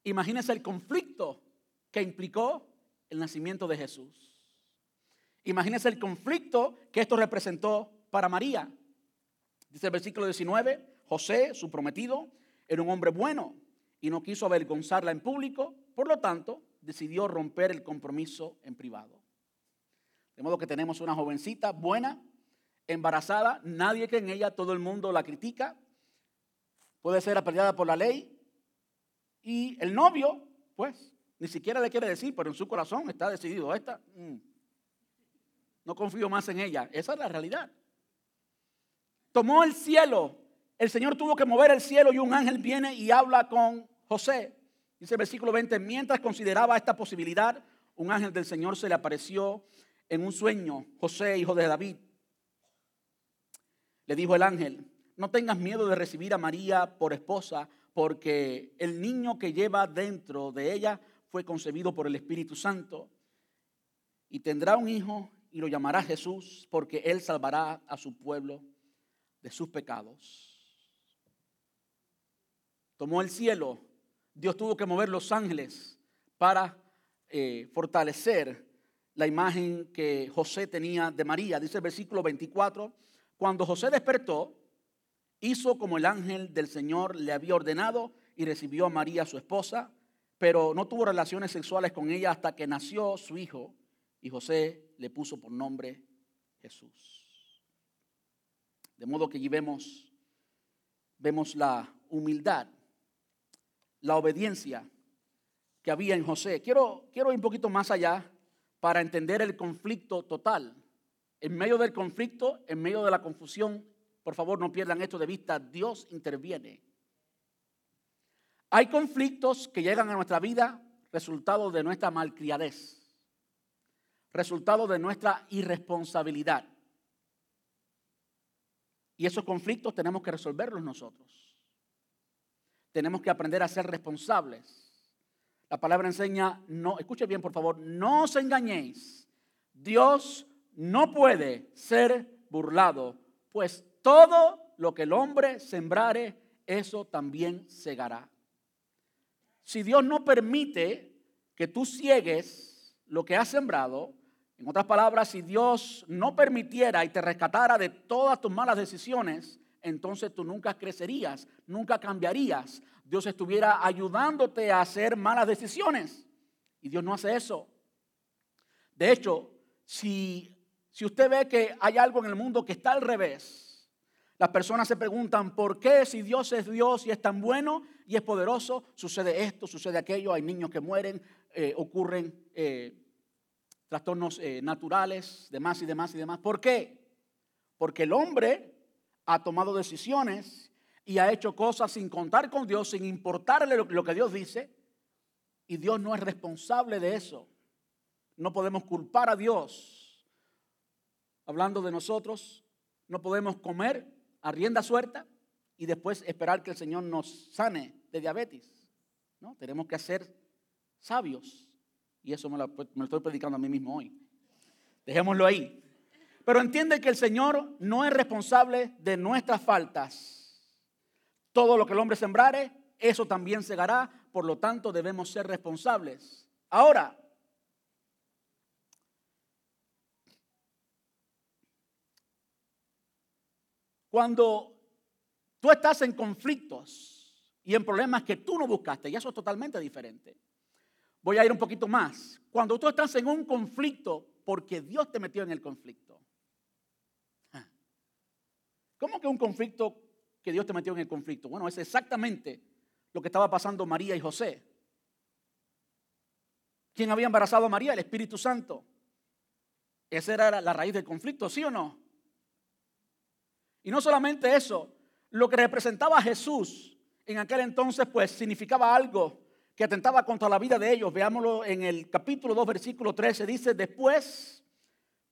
Imagínense el conflicto que implicó el nacimiento de Jesús. Imagínense el conflicto que esto representó para María. Dice el versículo 19, José, su prometido, era un hombre bueno y no quiso avergonzarla en público, por lo tanto, decidió romper el compromiso en privado. De modo que tenemos una jovencita buena, embarazada, nadie que en ella, todo el mundo la critica, puede ser apedreada por la ley, y el novio, pues, ni siquiera le quiere decir, pero en su corazón está decidido, esta, mm, no confío más en ella. Esa es la realidad. Tomó el cielo. El Señor tuvo que mover el cielo y un ángel viene y habla con José. Dice el versículo 20, mientras consideraba esta posibilidad, un ángel del Señor se le apareció en un sueño. José, hijo de David. Le dijo el ángel, no tengas miedo de recibir a María por esposa, porque el niño que lleva dentro de ella fue concebido por el Espíritu Santo y tendrá un hijo y lo llamará Jesús porque él salvará a su pueblo de sus pecados. Tomó el cielo, Dios tuvo que mover los ángeles para eh, fortalecer la imagen que José tenía de María. Dice el versículo 24, cuando José despertó, hizo como el ángel del Señor le había ordenado y recibió a María su esposa, pero no tuvo relaciones sexuales con ella hasta que nació su hijo y José le puso por nombre Jesús. De modo que allí vemos, vemos la humildad, la obediencia que había en José. Quiero, quiero ir un poquito más allá para entender el conflicto total. En medio del conflicto, en medio de la confusión, por favor no pierdan esto de vista, Dios interviene. Hay conflictos que llegan a nuestra vida resultado de nuestra malcriadez, resultado de nuestra irresponsabilidad. Y esos conflictos tenemos que resolverlos nosotros. Tenemos que aprender a ser responsables. La palabra enseña, no, escuche bien por favor, no os engañéis. Dios no puede ser burlado, pues todo lo que el hombre sembrare, eso también segará. Si Dios no permite que tú ciegues lo que has sembrado, en otras palabras, si Dios no permitiera y te rescatara de todas tus malas decisiones, entonces tú nunca crecerías, nunca cambiarías. Dios estuviera ayudándote a hacer malas decisiones. Y Dios no hace eso. De hecho, si, si usted ve que hay algo en el mundo que está al revés, las personas se preguntan, ¿por qué si Dios es Dios y es tan bueno y es poderoso, sucede esto, sucede aquello, hay niños que mueren, eh, ocurren eh, trastornos eh, naturales, demás y demás y demás. ¿Por qué? Porque el hombre ha tomado decisiones y ha hecho cosas sin contar con Dios, sin importarle lo, que Dios dice, y Dios no es responsable de eso. No podemos culpar a Dios. Hablando de nosotros, no podemos comer a rienda suelta y después esperar que el Señor nos sane de diabetes. ¿no? Tenemos que ser sabios. Y eso me lo, estoy predicando a mí mismo hoy. Dejémoslo ahí. Pero entiende que el Señor no es responsable de nuestras faltas. Todo lo que el hombre sembrare, eso también segará. Por lo tanto, debemos ser responsables. Ahora, cuando tú estás en conflictos y en problemas que tú no buscaste, y eso es totalmente diferente. Voy a ir un poquito más. Cuando tú estás en un conflicto porque Dios te metió en el conflicto. ¿Cómo que un conflicto que Dios te metió en el conflicto? Bueno, es exactamente lo que estaba pasando María y José. ¿Quién había embarazado a María? El Espíritu Santo. Esa era la raíz del conflicto, ¿sí o no? Y no solamente eso, lo que representaba Jesús en aquel entonces, pues significaba algo que atentaba contra la vida de ellos. Veámoslo en el capítulo 2, versículo 13. Dice, después,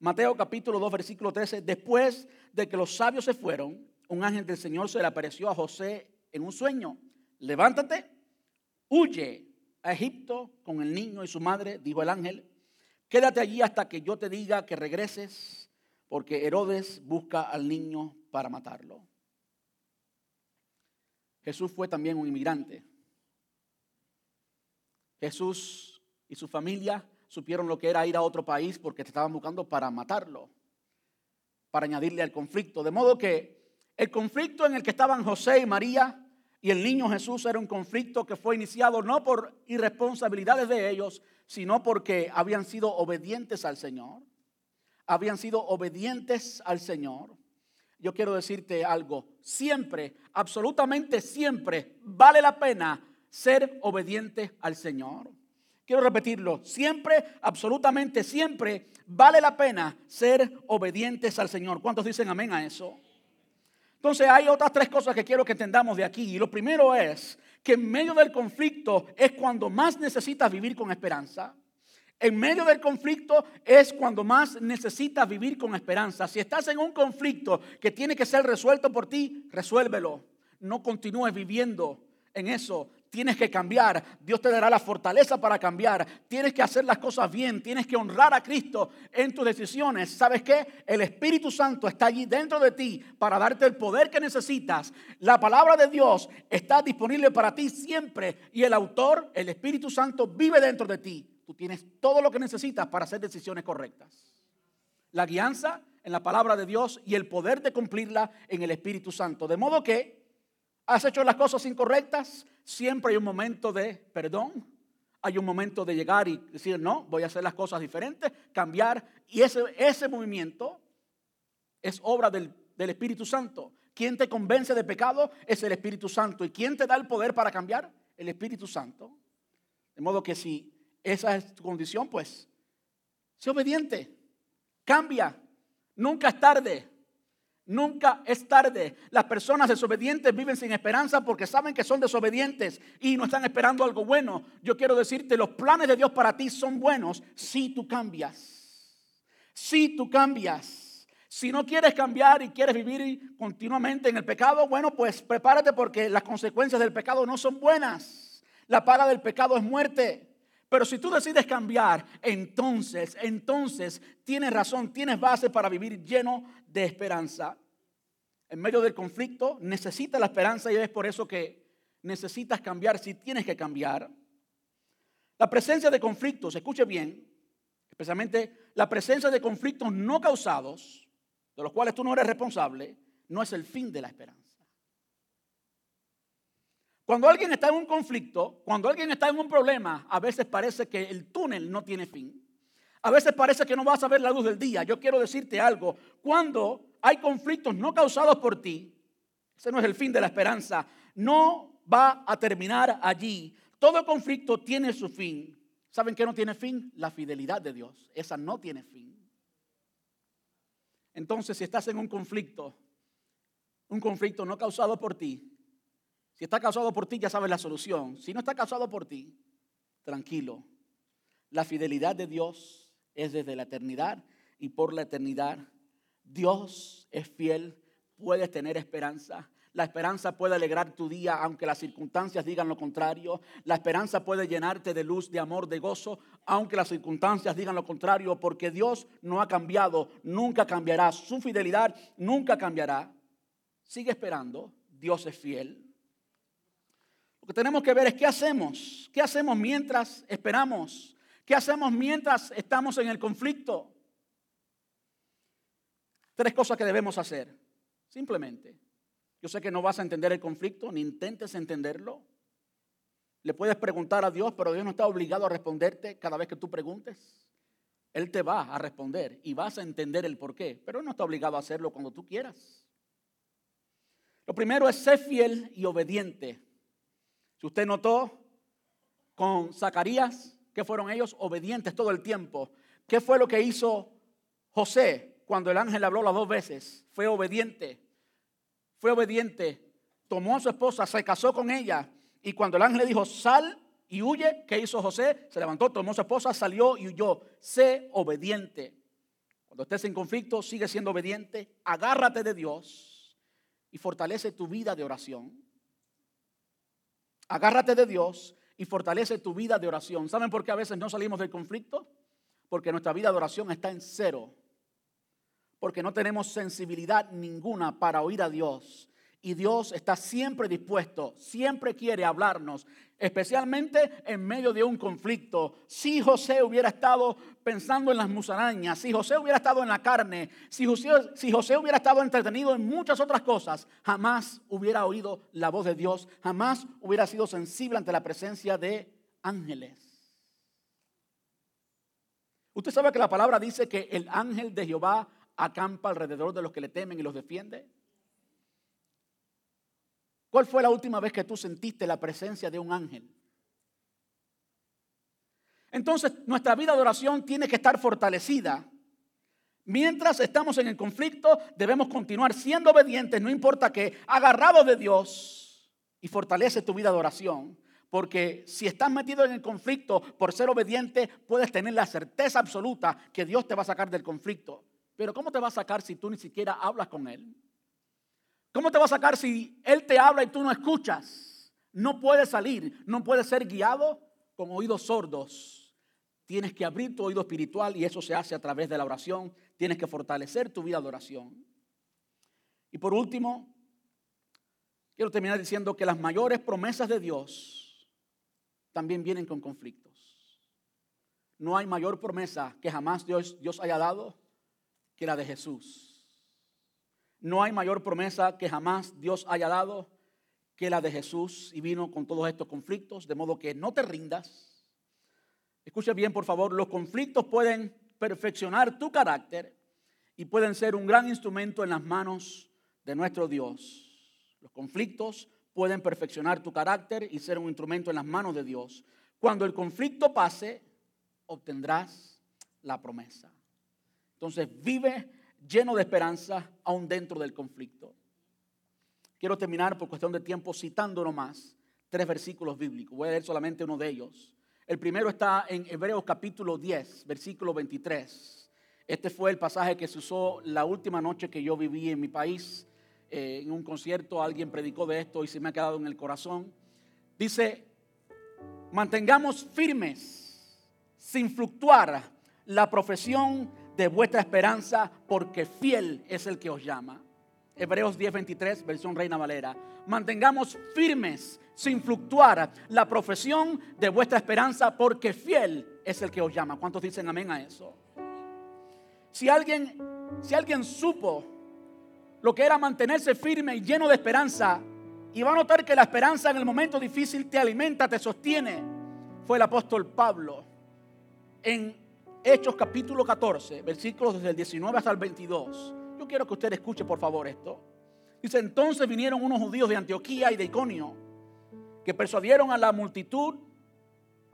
Mateo capítulo 2, versículo 13, después de que los sabios se fueron, un ángel del Señor se le apareció a José en un sueño. Levántate, huye a Egipto con el niño y su madre, dijo el ángel. Quédate allí hasta que yo te diga que regreses, porque Herodes busca al niño para matarlo. Jesús fue también un inmigrante. Jesús y su familia supieron lo que era ir a otro país porque te estaban buscando para matarlo, para añadirle al conflicto. De modo que el conflicto en el que estaban José y María y el niño Jesús era un conflicto que fue iniciado no por irresponsabilidades de ellos, sino porque habían sido obedientes al Señor. Habían sido obedientes al Señor. Yo quiero decirte algo, siempre, absolutamente siempre, vale la pena ser obediente al Señor. Quiero repetirlo, siempre, absolutamente siempre, vale la pena ser obedientes al Señor. ¿Cuántos dicen amén a eso? Entonces hay otras tres cosas que quiero que entendamos de aquí. Y lo primero es que en medio del conflicto es cuando más necesitas vivir con esperanza. En medio del conflicto es cuando más necesitas vivir con esperanza. Si estás en un conflicto que tiene que ser resuelto por ti, resuélvelo. No continúes viviendo en eso tienes que cambiar. Dios te dará la fortaleza para cambiar. Tienes que hacer las cosas bien. Tienes que honrar a Cristo en tus decisiones. ¿Sabes qué? El Espíritu Santo está allí dentro de ti para darte el poder que necesitas. La palabra de Dios está disponible para ti siempre. Y el autor, el Espíritu Santo, vive dentro de ti. Tú tienes todo lo que necesitas para hacer decisiones correctas. La guianza en la palabra de Dios y el poder de cumplirla en el Espíritu Santo. De modo que has hecho las cosas incorrectas, siempre hay un momento de perdón, hay un momento de llegar y decir, no, voy a hacer las cosas diferentes, cambiar. Y ese, ese movimiento es obra del del Espíritu Santo. ¿Quién te convence de pecado? Es el Espíritu Santo. ¿Y quién te da el poder para cambiar? El Espíritu Santo. De modo que si esa es tu condición, pues, sé obediente. Cambia. Nunca es tarde. Nunca es tarde. Las personas desobedientes viven sin esperanza porque saben que son desobedientes y no están esperando algo bueno. Yo quiero decirte, los planes de Dios para ti son buenos si tú cambias. Si tú cambias. Si no quieres cambiar y quieres vivir continuamente en el pecado, bueno, pues prepárate porque las consecuencias del pecado no son buenas. La paga del pecado es muerte. Pero si tú decides cambiar, entonces, entonces tienes razón, tienes base para vivir lleno de esperanza. En medio del conflicto necesitas la esperanza y es por eso que necesitas cambiar si tienes que cambiar. La presencia de conflictos, escuche bien, especialmente la presencia de conflictos no causados, de los cuales tú no eres responsable, no es el fin de la esperanza. Cuando alguien está en un conflicto, cuando alguien está en un problema, a veces parece que el túnel no tiene fin. A veces parece que no vas a ver la luz del día. Yo quiero decirte algo. Cuando hay conflictos no causados por ti, ese no es el fin de la esperanza, no va a terminar allí. Todo conflicto tiene su fin. ¿Saben qué no tiene fin? La fidelidad de Dios. Esa no tiene fin. Entonces, si estás en un conflicto, un conflicto no causado por ti, si está causado por ti, ya sabes la solución. Si no está causado por ti, tranquilo. La fidelidad de Dios es desde la eternidad y por la eternidad. Dios es fiel, puedes tener esperanza. La esperanza puede alegrar tu día aunque las circunstancias digan lo contrario. La esperanza puede llenarte de luz, de amor, de gozo, aunque las circunstancias digan lo contrario, porque Dios no ha cambiado, nunca cambiará. Su fidelidad nunca cambiará. Sigue esperando, Dios es fiel. Lo que tenemos que ver es qué hacemos. ¿Qué hacemos mientras esperamos? ¿Qué hacemos mientras estamos en el conflicto? Tres cosas que debemos hacer. Simplemente. Yo sé que no vas a entender el conflicto, ni intentes entenderlo. Le puedes preguntar a Dios, pero Dios no está obligado a responderte cada vez que tú preguntes. Él te va a responder y vas a entender el por qué, pero no está obligado a hacerlo cuando tú quieras. Lo primero es ser fiel y obediente usted notó con Zacarías, que fueron ellos obedientes todo el tiempo. ¿Qué fue lo que hizo José cuando el ángel habló las dos veces? Fue obediente. Fue obediente. Tomó a su esposa, se casó con ella. Y cuando el ángel le dijo, sal y huye, ¿qué hizo José? Se levantó, tomó su esposa, salió y huyó. Sé obediente. Cuando estés en conflicto, sigue siendo obediente. Agárrate de Dios y fortalece tu vida de oración. Agárrate de Dios y fortalece tu vida de oración. ¿Saben por qué a veces no salimos del conflicto? Porque nuestra vida de oración está en cero. Porque no tenemos sensibilidad ninguna para oír a Dios. Y Dios está siempre dispuesto, siempre quiere hablarnos, especialmente en medio de un conflicto. Si José hubiera estado pensando en las musarañas, si José hubiera estado en la carne, si José, si José hubiera estado entretenido en muchas otras cosas, jamás hubiera oído la voz de Dios, jamás hubiera sido sensible ante la presencia de ángeles. Usted sabe que la palabra dice que el ángel de Jehová acampa alrededor de los que le temen y los defiende. ¿Cuál fue la última vez que tú sentiste la presencia de un ángel? Entonces, nuestra vida de oración tiene que estar fortalecida. Mientras estamos en el conflicto, debemos continuar siendo obedientes, no importa qué, agarrados de Dios y fortalece tu vida de oración. Porque si estás metido en el conflicto por ser obediente, puedes tener la certeza absoluta que Dios te va a sacar del conflicto. Pero ¿cómo te va a sacar si tú ni siquiera hablas con Él? ¿Cómo te va a sacar si Él te habla y tú no escuchas? No puedes salir, no puedes ser guiado con oídos sordos. Tienes que abrir tu oído espiritual y eso se hace a través de la oración. Tienes que fortalecer tu vida de oración. Y por último, quiero terminar diciendo que las mayores promesas de Dios también vienen con conflictos. No hay mayor promesa que jamás Dios, Dios haya dado que la de Jesús. No hay mayor promesa que jamás Dios haya dado que la de Jesús y vino con todos estos conflictos, de modo que no te rindas. Escucha bien, por favor, los conflictos pueden perfeccionar tu carácter y pueden ser un gran instrumento en las manos de nuestro Dios. Los conflictos pueden perfeccionar tu carácter y ser un instrumento en las manos de Dios. Cuando el conflicto pase, obtendrás la promesa. Entonces vive lleno de esperanza aún dentro del conflicto. Quiero terminar por cuestión de tiempo citando nomás tres versículos bíblicos. Voy a leer solamente uno de ellos. El primero está en Hebreos capítulo 10, versículo 23. Este fue el pasaje que se usó la última noche que yo viví en mi país. Eh, en un concierto alguien predicó de esto y se me ha quedado en el corazón. Dice, mantengamos firmes, sin fluctuar, la profesión de vuestra esperanza, porque fiel es el que os llama. Hebreos 10:23, versión Reina Valera. Mantengamos firmes, sin fluctuar, la profesión de vuestra esperanza, porque fiel es el que os llama. ¿Cuántos dicen amén a eso? Si alguien, si alguien supo lo que era mantenerse firme y lleno de esperanza, y va a notar que la esperanza en el momento difícil te alimenta, te sostiene, fue el apóstol Pablo. En Hechos capítulo 14, versículos desde el 19 hasta el 22 quiero que usted escuche por favor esto. Dice, entonces vinieron unos judíos de Antioquía y de Iconio que persuadieron a la multitud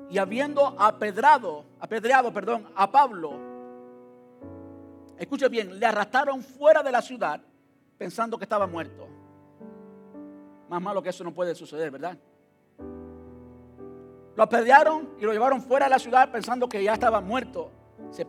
y habiendo apedrado, apedreado, perdón, a Pablo, escuche bien, le arrastraron fuera de la ciudad pensando que estaba muerto. Más malo que eso no puede suceder, ¿verdad? Lo apedrearon y lo llevaron fuera de la ciudad pensando que ya estaba muerto.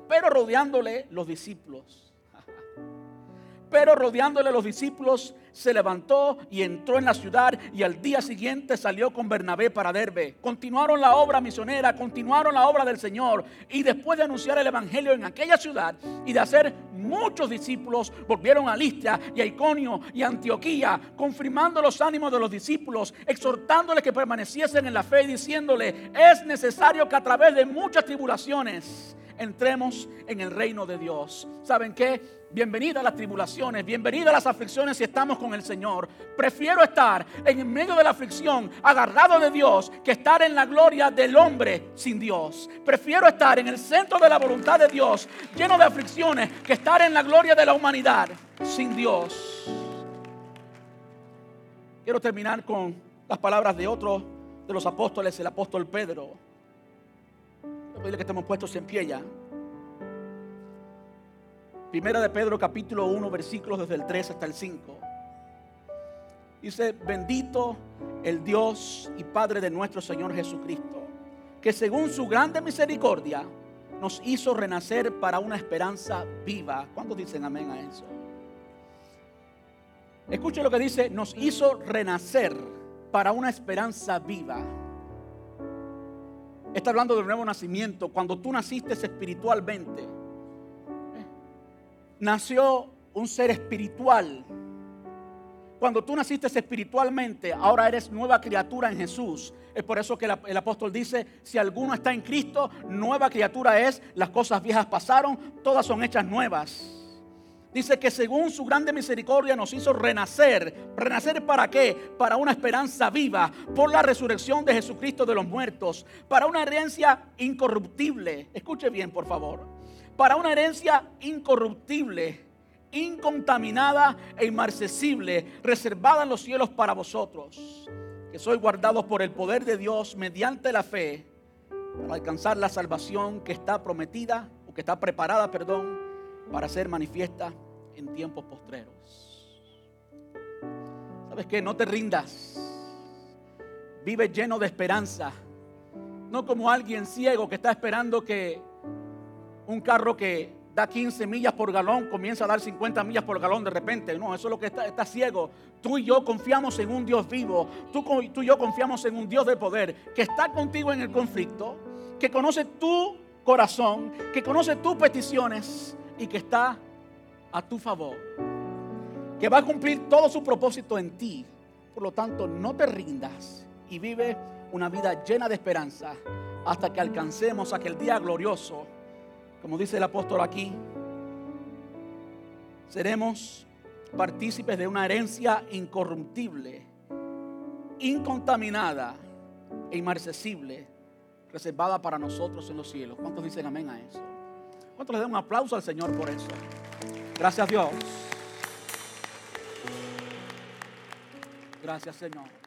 Pero rodeándole los discípulos [laughs] pero rodeándole los discípulos, se levantó y entró en la ciudad y al día siguiente salió con Bernabé para Derbe. Continuaron la obra misionera, continuaron la obra del Señor y después de anunciar el Evangelio en aquella ciudad y de hacer muchos discípulos, volvieron a Listia y a Iconio y a Antioquía, confirmando los ánimos de los discípulos, exhortándoles que permaneciesen en la fe y diciéndole, es necesario que a través de muchas tribulaciones entremos en el reino de Dios. ¿Saben qué? Bienvenida a las tribulaciones, bienvenida a las aflicciones si estamos con el Señor. Prefiero estar en medio de la aflicción, agarrado de Dios, que estar en la gloria del hombre sin Dios. Prefiero estar en el centro de la voluntad de Dios, lleno de aflicciones, que estar en la gloria de la humanidad sin Dios. Quiero terminar con las palabras de otro de los apóstoles, el apóstol Pedro que estemos puestos en pie ya. Primera de Pedro capítulo 1 versículos desde el 3 hasta el 5. Dice, bendito el Dios y Padre de nuestro Señor Jesucristo, que según su grande misericordia nos hizo renacer para una esperanza viva. ¿Cuántos dicen amén a eso? Escuche lo que dice, nos hizo renacer para una esperanza viva Está hablando del nuevo nacimiento. Cuando tú naciste espiritualmente, nació un ser espiritual. Cuando tú naciste espiritualmente, ahora eres nueva criatura en Jesús. Es por eso que el apóstol dice, si alguno está en Cristo, nueva criatura es, las cosas viejas pasaron, todas son hechas nuevas. Dice que según su grande misericordia nos hizo renacer. ¿Renacer para qué? Para una esperanza viva, por la resurrección de Jesucristo de los muertos, para una herencia incorruptible. Escuche bien, por favor. Para una herencia incorruptible, incontaminada e inmarcesible, reservada en los cielos para vosotros, que sois guardados por el poder de Dios mediante la fe, para alcanzar la salvación que está prometida, o que está preparada, perdón para ser manifiesta en tiempos postreros. ¿Sabes qué? No te rindas. Vive lleno de esperanza. No como alguien ciego que está esperando que un carro que da 15 millas por galón comienza a dar 50 millas por galón de repente. No, eso es lo que está, está ciego. Tú y yo confiamos en un Dios vivo. Tú, tú y yo confiamos en un Dios de poder que está contigo en el conflicto, que conoce tu corazón, que conoce tus peticiones y que está a tu favor, que va a cumplir todo su propósito en ti. Por lo tanto, no te rindas y vive una vida llena de esperanza hasta que alcancemos aquel día glorioso. Como dice el apóstol aquí, seremos partícipes de una herencia incorruptible, incontaminada e inmarcesible, reservada para nosotros en los cielos. ¿Cuántos dicen amén a eso? ¿Cuánto le dan un aplauso al Señor por eso? Gracias Dios. Gracias Señor.